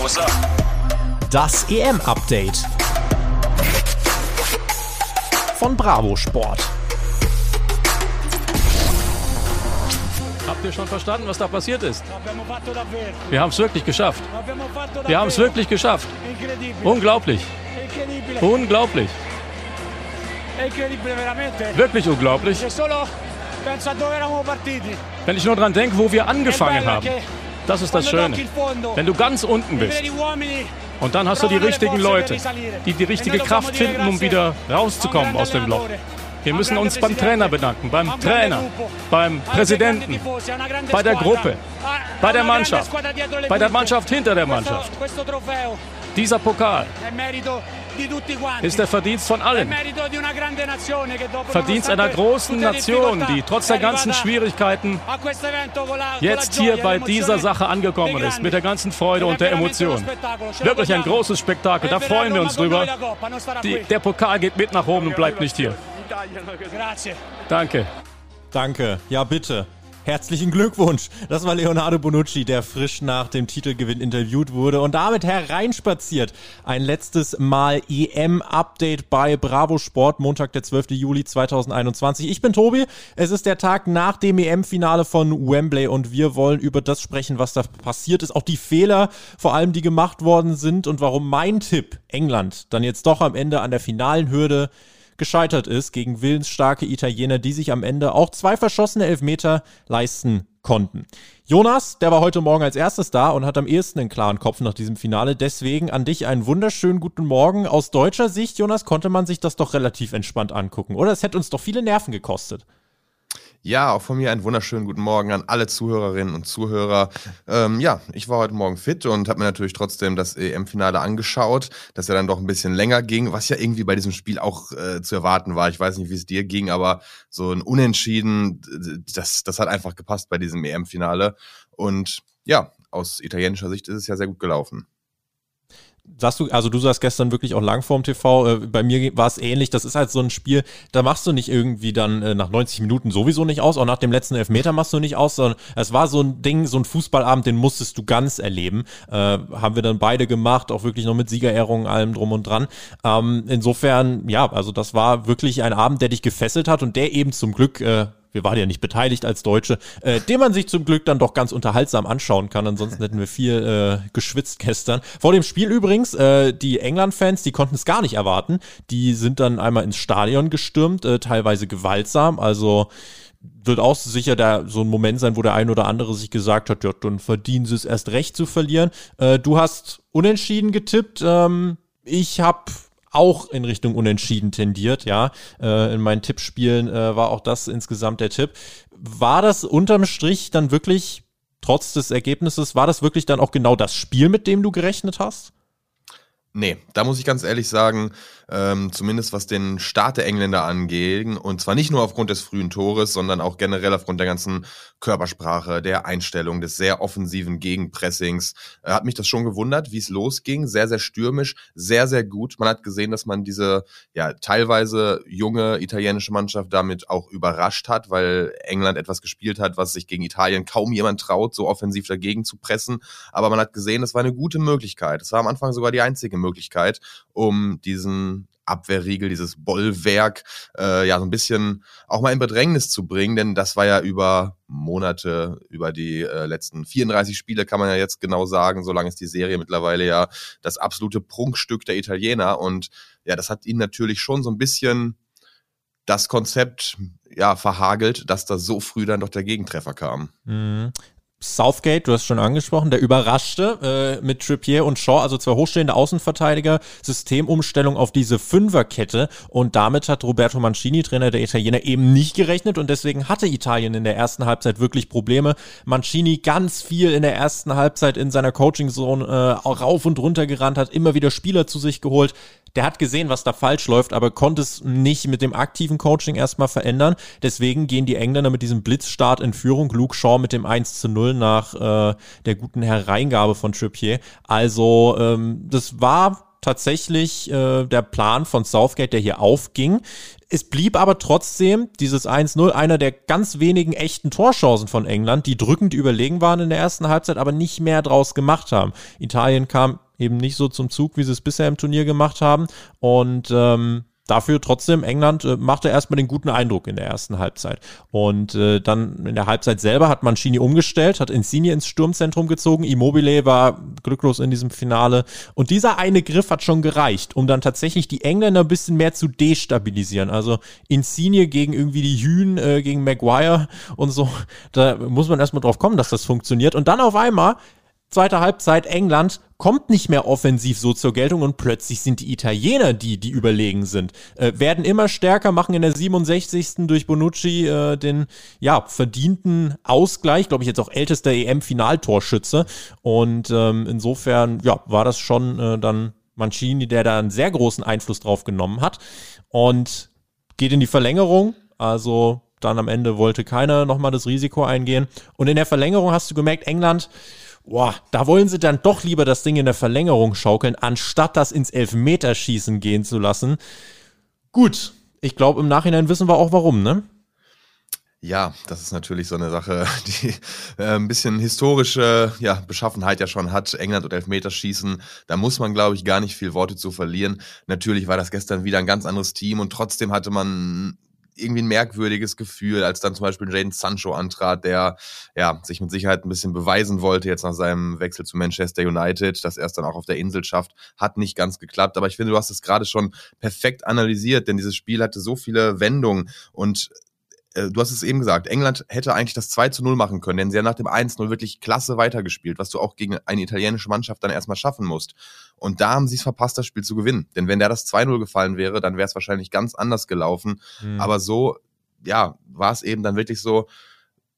Up? Das EM-Update von Bravo Sport. Habt ihr schon verstanden, was da passiert ist? Wir haben es wirklich geschafft. Wir haben es wirklich geschafft. Unglaublich. Unglaublich. Wirklich unglaublich. Wenn ich nur dran denke, wo wir angefangen haben. Das ist das Schöne. Wenn du ganz unten bist und dann hast du die richtigen Leute, die die richtige Kraft finden, um wieder rauszukommen aus dem Loch. Wir müssen uns beim Trainer bedanken, beim Trainer, beim Präsidenten, bei der Gruppe, bei der Mannschaft, bei der Mannschaft hinter der Mannschaft. Dieser Pokal ist der Verdienst von allen. Verdienst einer großen Nation, die trotz der ganzen Schwierigkeiten jetzt hier bei dieser Sache angekommen ist, mit der ganzen Freude und der Emotion. Wirklich ein großes Spektakel, da freuen wir uns drüber. Die, der Pokal geht mit nach oben und bleibt nicht hier. Danke. Danke. Ja, bitte. Herzlichen Glückwunsch. Das war Leonardo Bonucci, der frisch nach dem Titelgewinn interviewt wurde und damit hereinspaziert. Ein letztes Mal EM-Update bei Bravo Sport, Montag, der 12. Juli 2021. Ich bin Tobi. Es ist der Tag nach dem EM-Finale von Wembley und wir wollen über das sprechen, was da passiert ist. Auch die Fehler, vor allem die gemacht worden sind und warum mein Tipp, England, dann jetzt doch am Ende an der finalen Hürde gescheitert ist gegen willensstarke Italiener, die sich am Ende auch zwei verschossene Elfmeter leisten konnten. Jonas, der war heute Morgen als erstes da und hat am ehesten einen klaren Kopf nach diesem Finale. Deswegen an dich einen wunderschönen guten Morgen. Aus deutscher Sicht, Jonas, konnte man sich das doch relativ entspannt angucken, oder? Es hätte uns doch viele Nerven gekostet. Ja, auch von mir einen wunderschönen guten Morgen an alle Zuhörerinnen und Zuhörer. Ähm, ja, ich war heute Morgen fit und habe mir natürlich trotzdem das EM-Finale angeschaut, dass er dann doch ein bisschen länger ging, was ja irgendwie bei diesem Spiel auch äh, zu erwarten war. Ich weiß nicht, wie es dir ging, aber so ein Unentschieden, das, das hat einfach gepasst bei diesem EM-Finale. Und ja, aus italienischer Sicht ist es ja sehr gut gelaufen sagst du, also du saßt gestern wirklich auch lang vorm TV. Äh, bei mir war es ähnlich. Das ist halt so ein Spiel, da machst du nicht irgendwie dann äh, nach 90 Minuten sowieso nicht aus, auch nach dem letzten Elfmeter machst du nicht aus, sondern es war so ein Ding, so ein Fußballabend, den musstest du ganz erleben. Äh, haben wir dann beide gemacht, auch wirklich noch mit Siegerehrungen, allem drum und dran. Ähm, insofern, ja, also das war wirklich ein Abend, der dich gefesselt hat und der eben zum Glück äh, wir waren ja nicht beteiligt als Deutsche, äh, den man sich zum Glück dann doch ganz unterhaltsam anschauen kann. Ansonsten hätten wir viel äh, geschwitzt gestern. Vor dem Spiel übrigens, äh, die England-Fans, die konnten es gar nicht erwarten. Die sind dann einmal ins Stadion gestürmt, äh, teilweise gewaltsam. Also wird auch sicher da so ein Moment sein, wo der ein oder andere sich gesagt hat, ja, dann verdienen sie es erst recht zu verlieren. Äh, du hast unentschieden getippt. Ähm, ich habe auch in Richtung Unentschieden tendiert, ja. Äh, in meinen Tippspielen äh, war auch das insgesamt der Tipp. War das unterm Strich dann wirklich, trotz des Ergebnisses, war das wirklich dann auch genau das Spiel, mit dem du gerechnet hast? Nee, da muss ich ganz ehrlich sagen, ähm, zumindest was den Start der Engländer angeht, und zwar nicht nur aufgrund des frühen Tores, sondern auch generell aufgrund der ganzen Körpersprache, der Einstellung, des sehr offensiven Gegenpressings, äh, hat mich das schon gewundert, wie es losging. Sehr, sehr stürmisch, sehr, sehr gut. Man hat gesehen, dass man diese ja teilweise junge italienische Mannschaft damit auch überrascht hat, weil England etwas gespielt hat, was sich gegen Italien kaum jemand traut, so offensiv dagegen zu pressen. Aber man hat gesehen, das war eine gute Möglichkeit. Es war am Anfang sogar die einzige Möglichkeit, um diesen Abwehrriegel, dieses Bollwerk, äh, ja, so ein bisschen auch mal in Bedrängnis zu bringen, denn das war ja über Monate, über die äh, letzten 34 Spiele, kann man ja jetzt genau sagen, so lange ist die Serie mittlerweile ja das absolute Prunkstück der Italiener und ja, das hat ihnen natürlich schon so ein bisschen das Konzept ja verhagelt, dass da so früh dann doch der Gegentreffer kam. Mhm. Southgate, du hast schon angesprochen, der überraschte äh, mit Trippier und Shaw, also zwei hochstehende Außenverteidiger, Systemumstellung auf diese Fünferkette. Und damit hat Roberto Mancini, Trainer der Italiener, eben nicht gerechnet. Und deswegen hatte Italien in der ersten Halbzeit wirklich Probleme. Mancini ganz viel in der ersten Halbzeit in seiner Coaching-Zone äh, rauf und runter gerannt, hat immer wieder Spieler zu sich geholt, der hat gesehen, was da falsch läuft, aber konnte es nicht mit dem aktiven Coaching erstmal verändern. Deswegen gehen die Engländer mit diesem Blitzstart in Führung. Luke Shaw mit dem 1 zu 0 nach äh, der guten Hereingabe von Trippier. Also, ähm, das war tatsächlich äh, der Plan von Southgate, der hier aufging. Es blieb aber trotzdem dieses 1-0 einer der ganz wenigen echten Torchancen von England, die drückend überlegen waren in der ersten Halbzeit, aber nicht mehr draus gemacht haben. Italien kam eben nicht so zum Zug, wie sie es bisher im Turnier gemacht haben. Und ähm, dafür trotzdem, England äh, machte erstmal den guten Eindruck in der ersten Halbzeit. Und äh, dann in der Halbzeit selber hat Mancini umgestellt, hat Insigne ins Sturmzentrum gezogen. Immobile war glücklos in diesem Finale. Und dieser eine Griff hat schon gereicht, um dann tatsächlich die Engländer ein bisschen mehr zu destabilisieren. Also Insigne gegen irgendwie die Hühn, äh, gegen Maguire und so. Da muss man erstmal drauf kommen, dass das funktioniert. Und dann auf einmal zweite Halbzeit England kommt nicht mehr offensiv so zur Geltung und plötzlich sind die Italiener die, die überlegen sind. Äh, werden immer stärker, machen in der 67. durch Bonucci äh, den ja, verdienten Ausgleich, glaube ich jetzt auch ältester EM-Finaltorschütze. Und ähm, insofern ja, war das schon äh, dann Mancini, der da einen sehr großen Einfluss drauf genommen hat. Und geht in die Verlängerung. Also dann am Ende wollte keiner nochmal das Risiko eingehen. Und in der Verlängerung hast du gemerkt, England boah, da wollen sie dann doch lieber das Ding in der Verlängerung schaukeln, anstatt das ins Elfmeterschießen gehen zu lassen. Gut, ich glaube, im Nachhinein wissen wir auch warum, ne? Ja, das ist natürlich so eine Sache, die äh, ein bisschen historische ja, Beschaffenheit ja schon hat. England und Elfmeterschießen, da muss man, glaube ich, gar nicht viel Worte zu verlieren. Natürlich war das gestern wieder ein ganz anderes Team und trotzdem hatte man irgendwie ein merkwürdiges Gefühl, als dann zum Beispiel Jaden Sancho antrat, der ja sich mit Sicherheit ein bisschen beweisen wollte jetzt nach seinem Wechsel zu Manchester United, dass er es dann auch auf der Insel schafft, hat nicht ganz geklappt. Aber ich finde, du hast es gerade schon perfekt analysiert, denn dieses Spiel hatte so viele Wendungen und äh, du hast es eben gesagt, England hätte eigentlich das 2 zu 0 machen können, denn sie haben nach dem 1-0 wirklich klasse weitergespielt, was du auch gegen eine italienische Mannschaft dann erstmal schaffen musst. Und da haben sie es verpasst, das Spiel zu gewinnen. Denn wenn der das 2-0 gefallen wäre, dann wäre es wahrscheinlich ganz anders gelaufen. Mhm. Aber so, ja, war es eben dann wirklich so,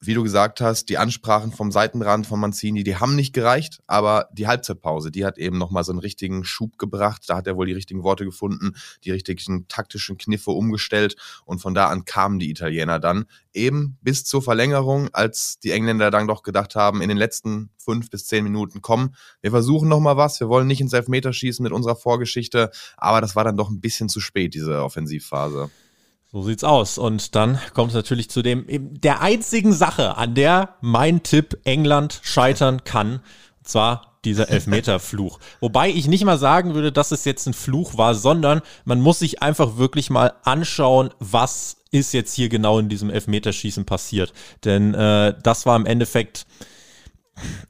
wie du gesagt hast, die Ansprachen vom Seitenrand von Manzini, die haben nicht gereicht, aber die Halbzeitpause, die hat eben nochmal so einen richtigen Schub gebracht. Da hat er wohl die richtigen Worte gefunden, die richtigen taktischen Kniffe umgestellt und von da an kamen die Italiener dann eben bis zur Verlängerung, als die Engländer dann doch gedacht haben, in den letzten fünf bis zehn Minuten kommen, wir versuchen nochmal was, wir wollen nicht ins Elfmeterschießen mit unserer Vorgeschichte, aber das war dann doch ein bisschen zu spät, diese Offensivphase. So sieht's aus. Und dann kommt es natürlich zu dem, der einzigen Sache, an der mein Tipp England scheitern kann. Und zwar dieser Elfmeterfluch. Wobei ich nicht mal sagen würde, dass es jetzt ein Fluch war, sondern man muss sich einfach wirklich mal anschauen, was ist jetzt hier genau in diesem Elfmeterschießen passiert. Denn äh, das war im Endeffekt,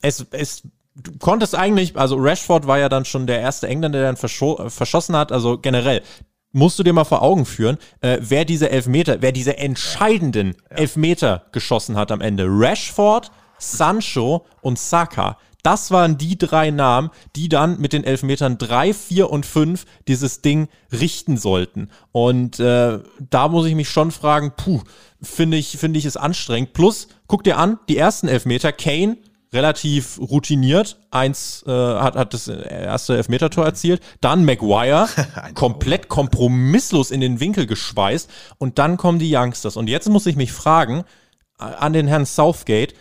es, es du konntest eigentlich, also Rashford war ja dann schon der erste Engländer, der dann verschossen hat, also generell, musst du dir mal vor Augen führen, äh, wer diese Elfmeter, wer diese entscheidenden ja. Elfmeter geschossen hat am Ende. Rashford, Sancho und Saka. Das waren die drei Namen, die dann mit den Elfmetern drei, vier und fünf dieses Ding richten sollten. Und äh, da muss ich mich schon fragen, puh, finde ich, finde ich es anstrengend. Plus, guck dir an, die ersten Elfmeter, Kane relativ routiniert. Eins äh, hat, hat das erste Elfmetertor erzielt. Dann Maguire, komplett kompromisslos in den Winkel geschweißt. Und dann kommen die Youngsters. Und jetzt muss ich mich fragen, an den Herrn Southgate,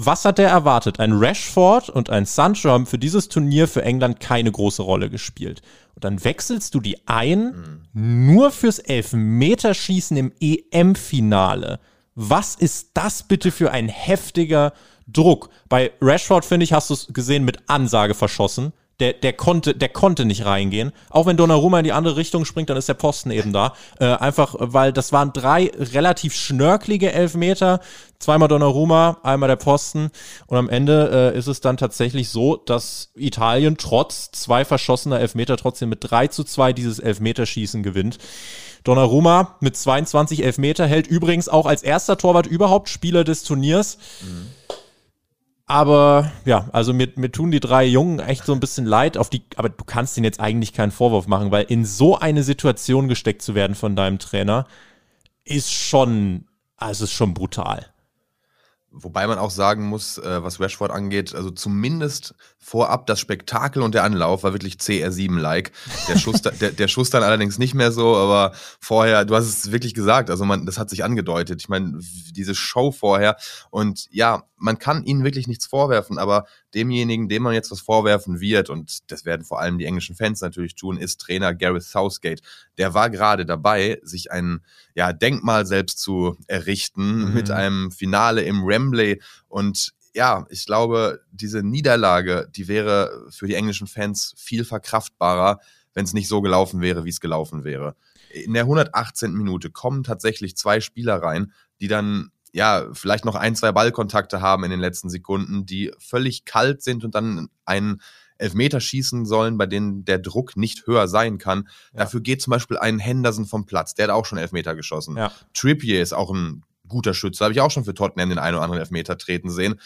was hat er erwartet? Ein Rashford und ein Sancho haben für dieses Turnier für England keine große Rolle gespielt. Und dann wechselst du die ein, mhm. nur fürs Elfmeterschießen im EM-Finale. Was ist das bitte für ein heftiger Druck. Bei Rashford, finde ich, hast du es gesehen mit Ansage verschossen. Der, der, konnte, der konnte nicht reingehen. Auch wenn Donnarumma in die andere Richtung springt, dann ist der Posten eben da. Äh, einfach, weil das waren drei relativ schnörkelige Elfmeter. Zweimal Donnarumma, einmal der Posten. Und am Ende äh, ist es dann tatsächlich so, dass Italien trotz zwei verschossener Elfmeter trotzdem mit 3 zu 2 dieses Elfmeterschießen gewinnt. Donnarumma mit 22 Elfmeter hält übrigens auch als erster Torwart überhaupt Spieler des Turniers. Mhm aber ja, also mir, mir tun die drei Jungen echt so ein bisschen leid, auf die, aber du kannst ihnen jetzt eigentlich keinen Vorwurf machen, weil in so eine Situation gesteckt zu werden von deinem Trainer ist schon, also ist schon brutal. Wobei man auch sagen muss, äh, was Rashford angeht, also zumindest vorab das Spektakel und der Anlauf war wirklich CR7-like. Der Schuss, der, der Schuss dann allerdings nicht mehr so, aber vorher, du hast es wirklich gesagt, also man, das hat sich angedeutet. Ich meine, diese Show vorher und ja, man kann ihnen wirklich nichts vorwerfen, aber demjenigen, dem man jetzt was vorwerfen wird, und das werden vor allem die englischen Fans natürlich tun, ist Trainer Gareth Southgate. Der war gerade dabei, sich ein ja, Denkmal selbst zu errichten mhm. mit einem Finale im Wembley und ja, ich glaube, diese Niederlage, die wäre für die englischen Fans viel verkraftbarer, wenn es nicht so gelaufen wäre, wie es gelaufen wäre. In der 118. Minute kommen tatsächlich zwei Spieler rein, die dann ja, vielleicht noch ein, zwei Ballkontakte haben in den letzten Sekunden, die völlig kalt sind und dann einen Elfmeter schießen sollen, bei denen der Druck nicht höher sein kann. Ja. Dafür geht zum Beispiel ein Henderson vom Platz, der hat auch schon Elfmeter geschossen. Ja. Trippier ist auch ein guter Schütze, habe ich auch schon für Tottenham den einen oder anderen Elfmeter treten sehen.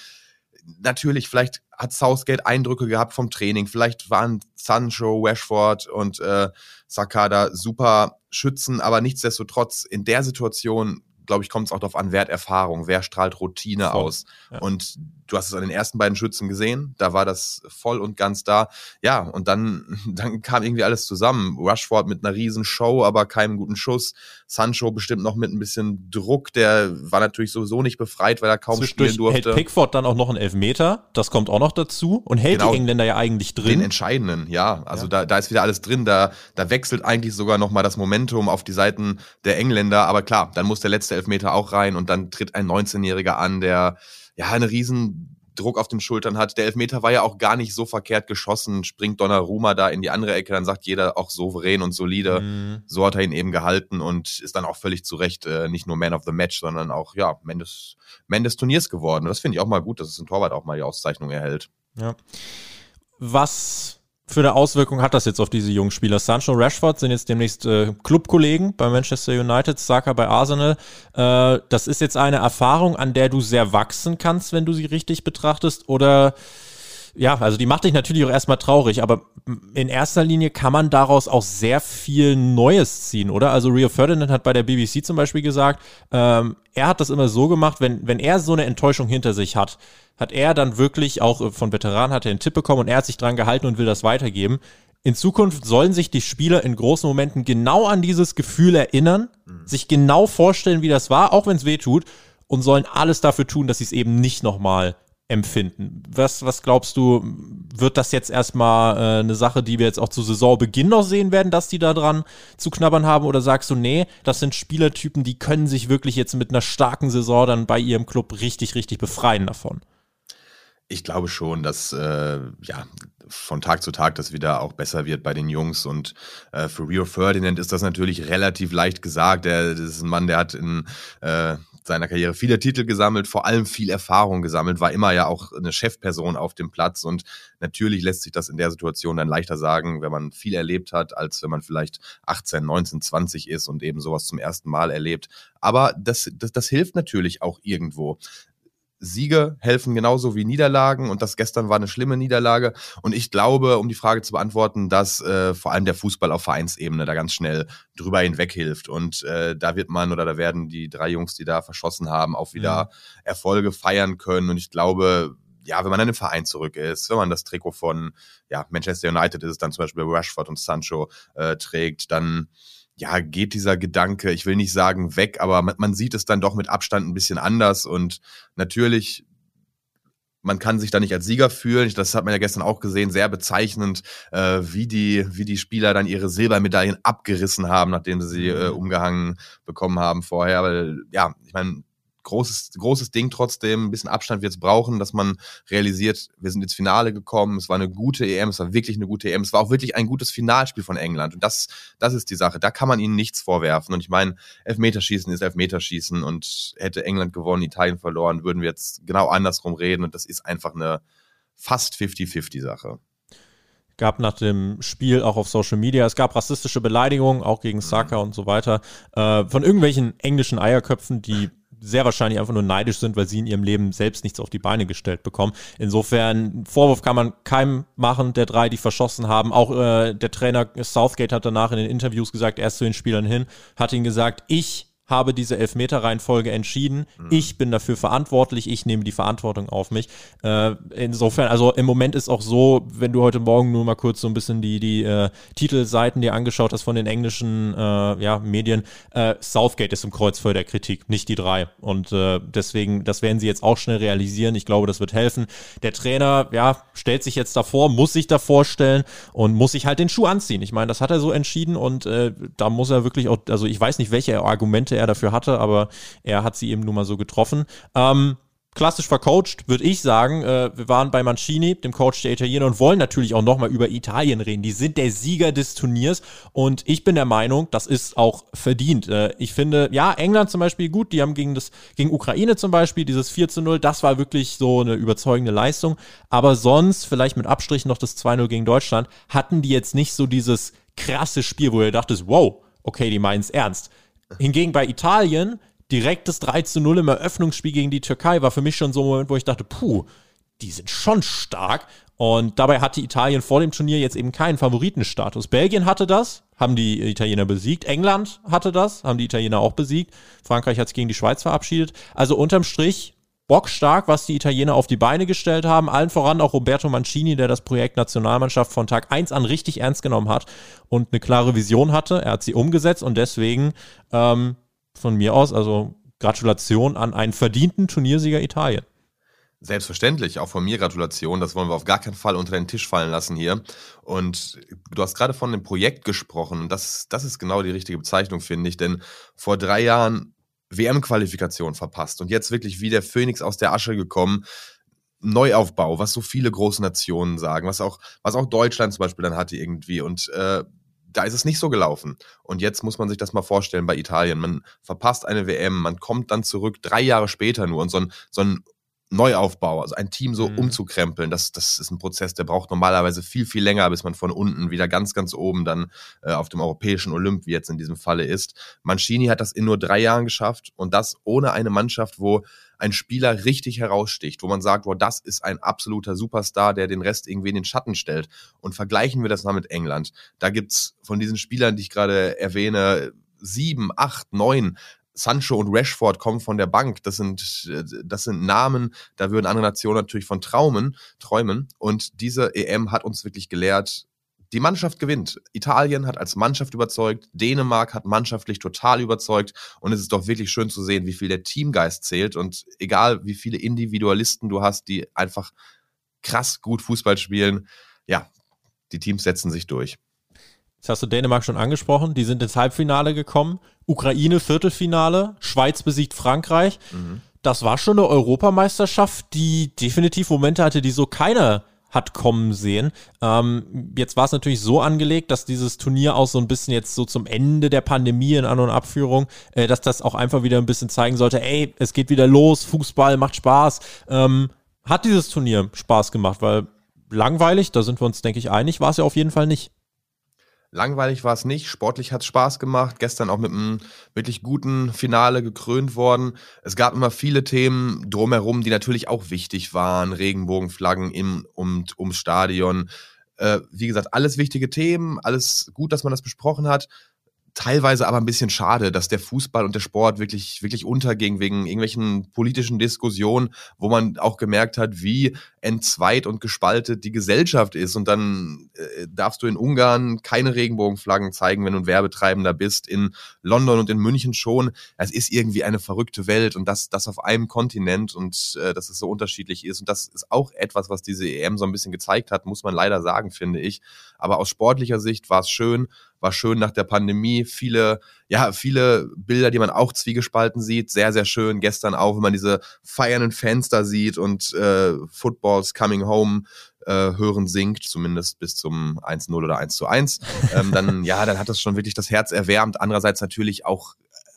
Natürlich, vielleicht hat Southgate Eindrücke gehabt vom Training, vielleicht waren Sancho, Rashford und äh, Sakada super Schützen, aber nichtsdestotrotz in der Situation glaube ich, kommt es auch darauf an, wer hat Erfahrung, wer strahlt Routine voll. aus. Ja. Und du hast es an den ersten beiden Schützen gesehen, da war das voll und ganz da. Ja, und dann, dann kam irgendwie alles zusammen. Rushford mit einer riesen Show, aber keinem guten Schuss. Sancho bestimmt noch mit ein bisschen Druck, der war natürlich sowieso nicht befreit, weil er kaum spielen durfte. Hält Pickford dann auch noch einen Elfmeter, das kommt auch noch dazu und hält genau, die Engländer ja eigentlich drin. Den entscheidenden, ja. Also ja. Da, da ist wieder alles drin, da, da wechselt eigentlich sogar nochmal das Momentum auf die Seiten der Engländer, aber klar, dann muss der letzte Elfmeter auch rein und dann tritt ein 19-Jähriger an, der ja eine riesen Druck auf den Schultern hat. Der Elfmeter war ja auch gar nicht so verkehrt geschossen, springt Donnarumma da in die andere Ecke, dann sagt jeder auch souverän und solide. Mhm. So hat er ihn eben gehalten und ist dann auch völlig zu Recht äh, nicht nur Man of the Match, sondern auch, ja, Man des, Man des Turniers geworden. das finde ich auch mal gut, dass es ein Torwart auch mal die Auszeichnung erhält. Ja. Was für eine Auswirkung hat das jetzt auf diese jungen Spieler? Sancho Rashford sind jetzt demnächst äh, Clubkollegen bei Manchester United, Saka bei Arsenal. Äh, das ist jetzt eine Erfahrung, an der du sehr wachsen kannst, wenn du sie richtig betrachtest, oder ja, also die macht dich natürlich auch erstmal traurig, aber in erster Linie kann man daraus auch sehr viel Neues ziehen, oder? Also Rio Ferdinand hat bei der BBC zum Beispiel gesagt, ähm, er hat das immer so gemacht, wenn, wenn er so eine Enttäuschung hinter sich hat, hat er dann wirklich auch äh, von Veteranen hat er einen Tipp bekommen und er hat sich dran gehalten und will das weitergeben. In Zukunft sollen sich die Spieler in großen Momenten genau an dieses Gefühl erinnern, mhm. sich genau vorstellen, wie das war, auch wenn es weh tut, und sollen alles dafür tun, dass sie es eben nicht nochmal empfinden. Was, was glaubst du, wird das jetzt erstmal äh, eine Sache, die wir jetzt auch zu Saisonbeginn noch sehen werden, dass die da dran zu knabbern haben? Oder sagst du, nee, das sind Spielertypen, die können sich wirklich jetzt mit einer starken Saison dann bei ihrem Club richtig, richtig befreien davon? Ich glaube schon, dass äh, ja von Tag zu Tag das wieder auch besser wird bei den Jungs. Und äh, für Rio Ferdinand ist das natürlich relativ leicht gesagt. Der, das ist ein Mann, der hat in äh, seiner Karriere viele Titel gesammelt, vor allem viel Erfahrung gesammelt, war immer ja auch eine Chefperson auf dem Platz und natürlich lässt sich das in der Situation dann leichter sagen, wenn man viel erlebt hat, als wenn man vielleicht 18, 19, 20 ist und eben sowas zum ersten Mal erlebt. Aber das, das, das hilft natürlich auch irgendwo. Siege helfen genauso wie Niederlagen und das gestern war eine schlimme Niederlage. Und ich glaube, um die Frage zu beantworten, dass äh, vor allem der Fußball auf Vereinsebene da ganz schnell drüber hinweg hilft. Und äh, da wird man oder da werden die drei Jungs, die da verschossen haben, auch wieder mhm. Erfolge feiern können. Und ich glaube, ja, wenn man dann im Verein zurück ist, wenn man das Trikot von ja, Manchester United ist dann zum Beispiel Rashford und Sancho äh, trägt, dann ja, geht dieser Gedanke, ich will nicht sagen weg, aber man, man sieht es dann doch mit Abstand ein bisschen anders und natürlich man kann sich da nicht als Sieger fühlen. Das hat man ja gestern auch gesehen, sehr bezeichnend, äh, wie die wie die Spieler dann ihre Silbermedaillen abgerissen haben, nachdem sie sie äh, mhm. umgehangen bekommen haben vorher. Weil ja, ich meine, großes, großes Ding trotzdem. Ein bisschen Abstand wird es brauchen, dass man realisiert, wir sind ins Finale gekommen. Es war eine gute EM, es war wirklich eine gute EM. Es war auch wirklich ein gutes Finalspiel von England. Und das, das ist die Sache. Da kann man ihnen nichts vorwerfen. Und ich meine, Elfmeterschießen ist Elfmeterschießen. Und hätte England gewonnen, Italien verloren, würden wir jetzt genau andersrum reden. Und das ist einfach eine fast 50-50-Sache gab nach dem Spiel auch auf Social Media, es gab rassistische Beleidigungen, auch gegen Saka und so weiter, äh, von irgendwelchen englischen Eierköpfen, die sehr wahrscheinlich einfach nur neidisch sind, weil sie in ihrem Leben selbst nichts auf die Beine gestellt bekommen. Insofern, Vorwurf kann man keinem machen, der drei, die verschossen haben. Auch äh, der Trainer Southgate hat danach in den Interviews gesagt, er ist zu den Spielern hin, hat ihnen gesagt, ich habe diese Elfmeter-Reihenfolge entschieden. Mhm. Ich bin dafür verantwortlich, ich nehme die Verantwortung auf mich. Äh, insofern, also im Moment ist auch so, wenn du heute Morgen nur mal kurz so ein bisschen die, die äh, Titelseiten dir angeschaut hast von den englischen äh, ja, Medien, äh, Southgate ist im Kreuzfeuer der Kritik, nicht die drei. Und äh, deswegen, das werden sie jetzt auch schnell realisieren. Ich glaube, das wird helfen. Der Trainer, ja, stellt sich jetzt davor, muss sich davor stellen und muss sich halt den Schuh anziehen. Ich meine, das hat er so entschieden und äh, da muss er wirklich auch, also ich weiß nicht, welche Argumente er dafür hatte, aber er hat sie eben nun mal so getroffen. Ähm, klassisch vercoacht, würde ich sagen. Äh, wir waren bei Mancini, dem Coach der Italiener, und wollen natürlich auch nochmal über Italien reden. Die sind der Sieger des Turniers und ich bin der Meinung, das ist auch verdient. Äh, ich finde, ja, England zum Beispiel gut, die haben gegen das, gegen Ukraine zum Beispiel dieses 4 zu 0, das war wirklich so eine überzeugende Leistung. Aber sonst, vielleicht mit Abstrichen noch das 2-0 gegen Deutschland, hatten die jetzt nicht so dieses krasse Spiel, wo ihr dachtet, wow, okay, die meinen es ernst. Hingegen bei Italien direkt das 3 zu 0 im Eröffnungsspiel gegen die Türkei war für mich schon so ein Moment, wo ich dachte, puh, die sind schon stark. Und dabei hatte Italien vor dem Turnier jetzt eben keinen Favoritenstatus. Belgien hatte das, haben die Italiener besiegt. England hatte das, haben die Italiener auch besiegt. Frankreich hat sich gegen die Schweiz verabschiedet. Also unterm Strich bockstark, was die Italiener auf die Beine gestellt haben. Allen voran auch Roberto Mancini, der das Projekt Nationalmannschaft von Tag 1 an richtig ernst genommen hat und eine klare Vision hatte. Er hat sie umgesetzt und deswegen ähm, von mir aus, also Gratulation an einen verdienten Turniersieger Italien. Selbstverständlich, auch von mir Gratulation. Das wollen wir auf gar keinen Fall unter den Tisch fallen lassen hier. Und du hast gerade von dem Projekt gesprochen. Das, das ist genau die richtige Bezeichnung, finde ich. Denn vor drei Jahren WM-Qualifikation verpasst und jetzt wirklich wie der Phönix aus der Asche gekommen. Neuaufbau, was so viele große Nationen sagen, was auch, was auch Deutschland zum Beispiel dann hatte irgendwie. Und äh, da ist es nicht so gelaufen. Und jetzt muss man sich das mal vorstellen bei Italien. Man verpasst eine WM, man kommt dann zurück, drei Jahre später nur und so ein, so ein Neuaufbau, also ein Team so mhm. umzukrempeln, das, das ist ein Prozess, der braucht normalerweise viel, viel länger, bis man von unten wieder ganz, ganz oben dann äh, auf dem europäischen Olymp, wie jetzt in diesem Falle ist. Mancini hat das in nur drei Jahren geschafft und das ohne eine Mannschaft, wo ein Spieler richtig heraussticht, wo man sagt, boah, das ist ein absoluter Superstar, der den Rest irgendwie in den Schatten stellt. Und vergleichen wir das mal mit England. Da gibt's von diesen Spielern, die ich gerade erwähne, sieben, acht, neun Sancho und Rashford kommen von der Bank. Das sind, das sind Namen, da würden andere Nationen natürlich von Traumen, träumen. Und diese EM hat uns wirklich gelehrt, die Mannschaft gewinnt. Italien hat als Mannschaft überzeugt, Dänemark hat mannschaftlich total überzeugt und es ist doch wirklich schön zu sehen, wie viel der Teamgeist zählt und egal wie viele Individualisten du hast, die einfach krass gut Fußball spielen, ja, die Teams setzen sich durch. Jetzt hast du Dänemark schon angesprochen, die sind ins Halbfinale gekommen, Ukraine Viertelfinale, Schweiz besiegt Frankreich. Mhm. Das war schon eine Europameisterschaft, die definitiv Momente hatte, die so keiner hat kommen sehen. Ähm, jetzt war es natürlich so angelegt, dass dieses Turnier auch so ein bisschen jetzt so zum Ende der Pandemie in An- und Abführung, äh, dass das auch einfach wieder ein bisschen zeigen sollte, ey, es geht wieder los, Fußball macht Spaß. Ähm, hat dieses Turnier Spaß gemacht, weil langweilig, da sind wir uns, denke ich, einig, war es ja auf jeden Fall nicht. Langweilig war es nicht, sportlich hat es Spaß gemacht, gestern auch mit einem wirklich guten Finale gekrönt worden. Es gab immer viele Themen drumherum, die natürlich auch wichtig waren, Regenbogenflaggen im und ums Stadion. Äh, wie gesagt, alles wichtige Themen, alles gut, dass man das besprochen hat teilweise aber ein bisschen schade, dass der Fußball und der Sport wirklich, wirklich unterging wegen irgendwelchen politischen Diskussionen, wo man auch gemerkt hat, wie entzweit und gespaltet die Gesellschaft ist. Und dann äh, darfst du in Ungarn keine Regenbogenflaggen zeigen, wenn du ein Werbetreibender bist. In London und in München schon. Es ist irgendwie eine verrückte Welt und das, das auf einem Kontinent und äh, dass es so unterschiedlich ist. Und das ist auch etwas, was diese EM so ein bisschen gezeigt hat, muss man leider sagen, finde ich. Aber aus sportlicher Sicht war es schön war schön nach der Pandemie. Viele, ja, viele Bilder, die man auch zwiegespalten sieht. Sehr, sehr schön. Gestern auch, wenn man diese feiernden Fans da sieht und äh, Footballs Coming Home äh, hören singt, zumindest bis zum 1-0 oder 1 zu 1, ähm, dann, ja, dann hat das schon wirklich das Herz erwärmt. Andererseits natürlich auch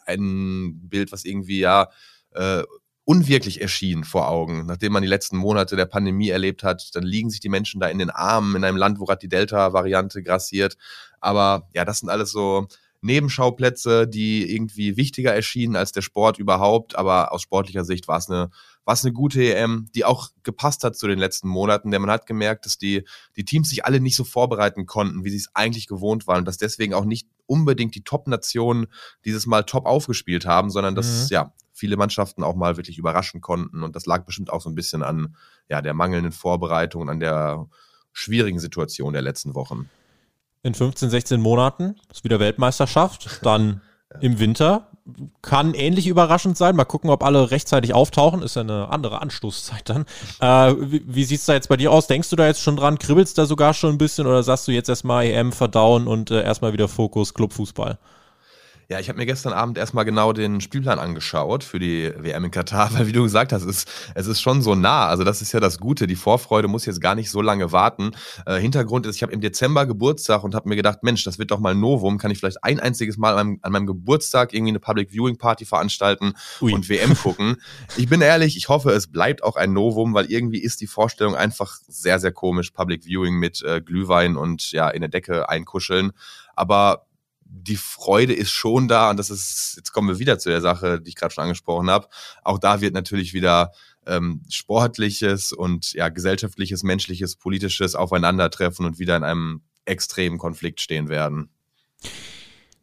ein Bild, was irgendwie, ja, äh, unwirklich erschien vor Augen. Nachdem man die letzten Monate der Pandemie erlebt hat, dann liegen sich die Menschen da in den Armen in einem Land, wo gerade die Delta-Variante grassiert. Aber ja, das sind alles so Nebenschauplätze, die irgendwie wichtiger erschienen als der Sport überhaupt. Aber aus sportlicher Sicht war es eine, war es eine gute EM, die auch gepasst hat zu den letzten Monaten. Denn man hat gemerkt, dass die, die Teams sich alle nicht so vorbereiten konnten, wie sie es eigentlich gewohnt waren. Und dass deswegen auch nicht unbedingt die Top-Nationen dieses Mal top aufgespielt haben, sondern dass, mhm. ja, viele Mannschaften auch mal wirklich überraschen konnten. Und das lag bestimmt auch so ein bisschen an ja, der mangelnden Vorbereitung, an der schwierigen Situation der letzten Wochen. In 15, 16 Monaten ist wieder Weltmeisterschaft, dann im Winter. Kann ähnlich überraschend sein. Mal gucken, ob alle rechtzeitig auftauchen. Ist ja eine andere Anstoßzeit dann. Äh, wie wie sieht es da jetzt bei dir aus? Denkst du da jetzt schon dran? Kribbelst da sogar schon ein bisschen oder sagst du jetzt erstmal EM verdauen und äh, erstmal wieder Fokus Clubfußball? Ja, ich habe mir gestern Abend erstmal genau den Spielplan angeschaut für die WM in Katar, weil wie du gesagt hast, es, es ist schon so nah. Also das ist ja das Gute. Die Vorfreude muss jetzt gar nicht so lange warten. Äh, Hintergrund ist, ich habe im Dezember Geburtstag und habe mir gedacht, Mensch, das wird doch mal Novum. Kann ich vielleicht ein einziges Mal an meinem, an meinem Geburtstag irgendwie eine Public Viewing Party veranstalten Ui. und WM gucken. ich bin ehrlich, ich hoffe, es bleibt auch ein Novum, weil irgendwie ist die Vorstellung einfach sehr, sehr komisch. Public Viewing mit äh, Glühwein und ja, in der Decke einkuscheln. Aber die Freude ist schon da und das ist, jetzt kommen wir wieder zu der Sache, die ich gerade schon angesprochen habe. Auch da wird natürlich wieder ähm, sportliches und ja gesellschaftliches, menschliches, politisches Aufeinandertreffen und wieder in einem extremen Konflikt stehen werden.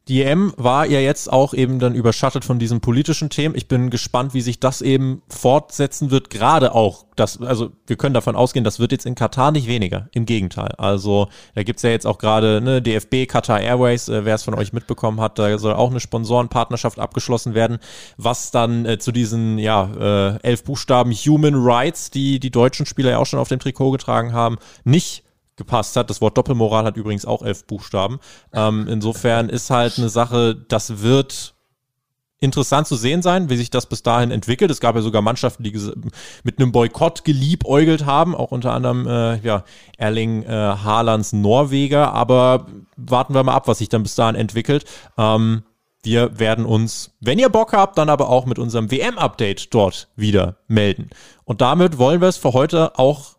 Die EM war ja jetzt auch eben dann überschattet von diesen politischen Themen. Ich bin gespannt, wie sich das eben fortsetzen wird. Gerade auch, das, also wir können davon ausgehen, das wird jetzt in Katar nicht weniger. Im Gegenteil. Also da gibt's ja jetzt auch gerade ne, DFB, Qatar Airways, äh, wer es von euch mitbekommen hat, da soll auch eine Sponsorenpartnerschaft abgeschlossen werden, was dann äh, zu diesen ja äh, elf Buchstaben Human Rights, die die deutschen Spieler ja auch schon auf dem Trikot getragen haben, nicht gepasst hat. Das Wort Doppelmoral hat übrigens auch elf Buchstaben. Ähm, insofern ist halt eine Sache, das wird interessant zu sehen sein, wie sich das bis dahin entwickelt. Es gab ja sogar Mannschaften, die mit einem Boykott geliebäugelt haben, auch unter anderem äh, ja, Erling äh, Haalands Norweger. Aber warten wir mal ab, was sich dann bis dahin entwickelt. Ähm, wir werden uns, wenn ihr Bock habt, dann aber auch mit unserem WM-Update dort wieder melden. Und damit wollen wir es für heute auch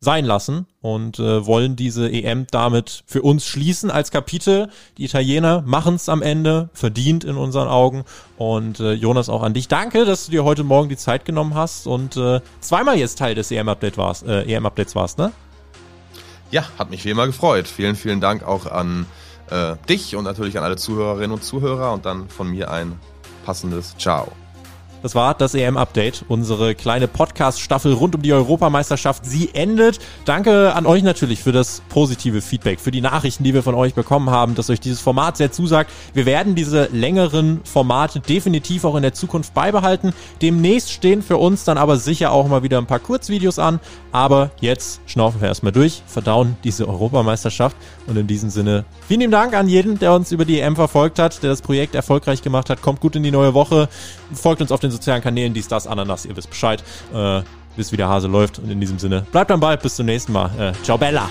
sein lassen und äh, wollen diese EM damit für uns schließen als Kapitel. Die Italiener machen es am Ende, verdient in unseren Augen. Und äh, Jonas, auch an dich. Danke, dass du dir heute Morgen die Zeit genommen hast und äh, zweimal jetzt Teil des EM-Updates warst, äh, EM-Updates warst, ne? Ja, hat mich wie immer gefreut. Vielen, vielen Dank auch an äh, dich und natürlich an alle Zuhörerinnen und Zuhörer und dann von mir ein passendes Ciao. Das war das EM-Update, unsere kleine Podcast-Staffel rund um die Europameisterschaft. Sie endet. Danke an euch natürlich für das positive Feedback, für die Nachrichten, die wir von euch bekommen haben, dass euch dieses Format sehr zusagt. Wir werden diese längeren Formate definitiv auch in der Zukunft beibehalten. Demnächst stehen für uns dann aber sicher auch mal wieder ein paar Kurzvideos an. Aber jetzt schnaufen wir erstmal durch, verdauen diese Europameisterschaft und in diesem Sinne vielen lieben Dank an jeden, der uns über die EM verfolgt hat, der das Projekt erfolgreich gemacht hat. Kommt gut in die neue Woche. Folgt uns auf den sozialen Kanälen, dies, das, Ananas. Ihr wisst Bescheid. Äh, wisst, wie der Hase läuft. Und in diesem Sinne, bleibt am Ball. Bis zum nächsten Mal. Äh, ciao, Bella.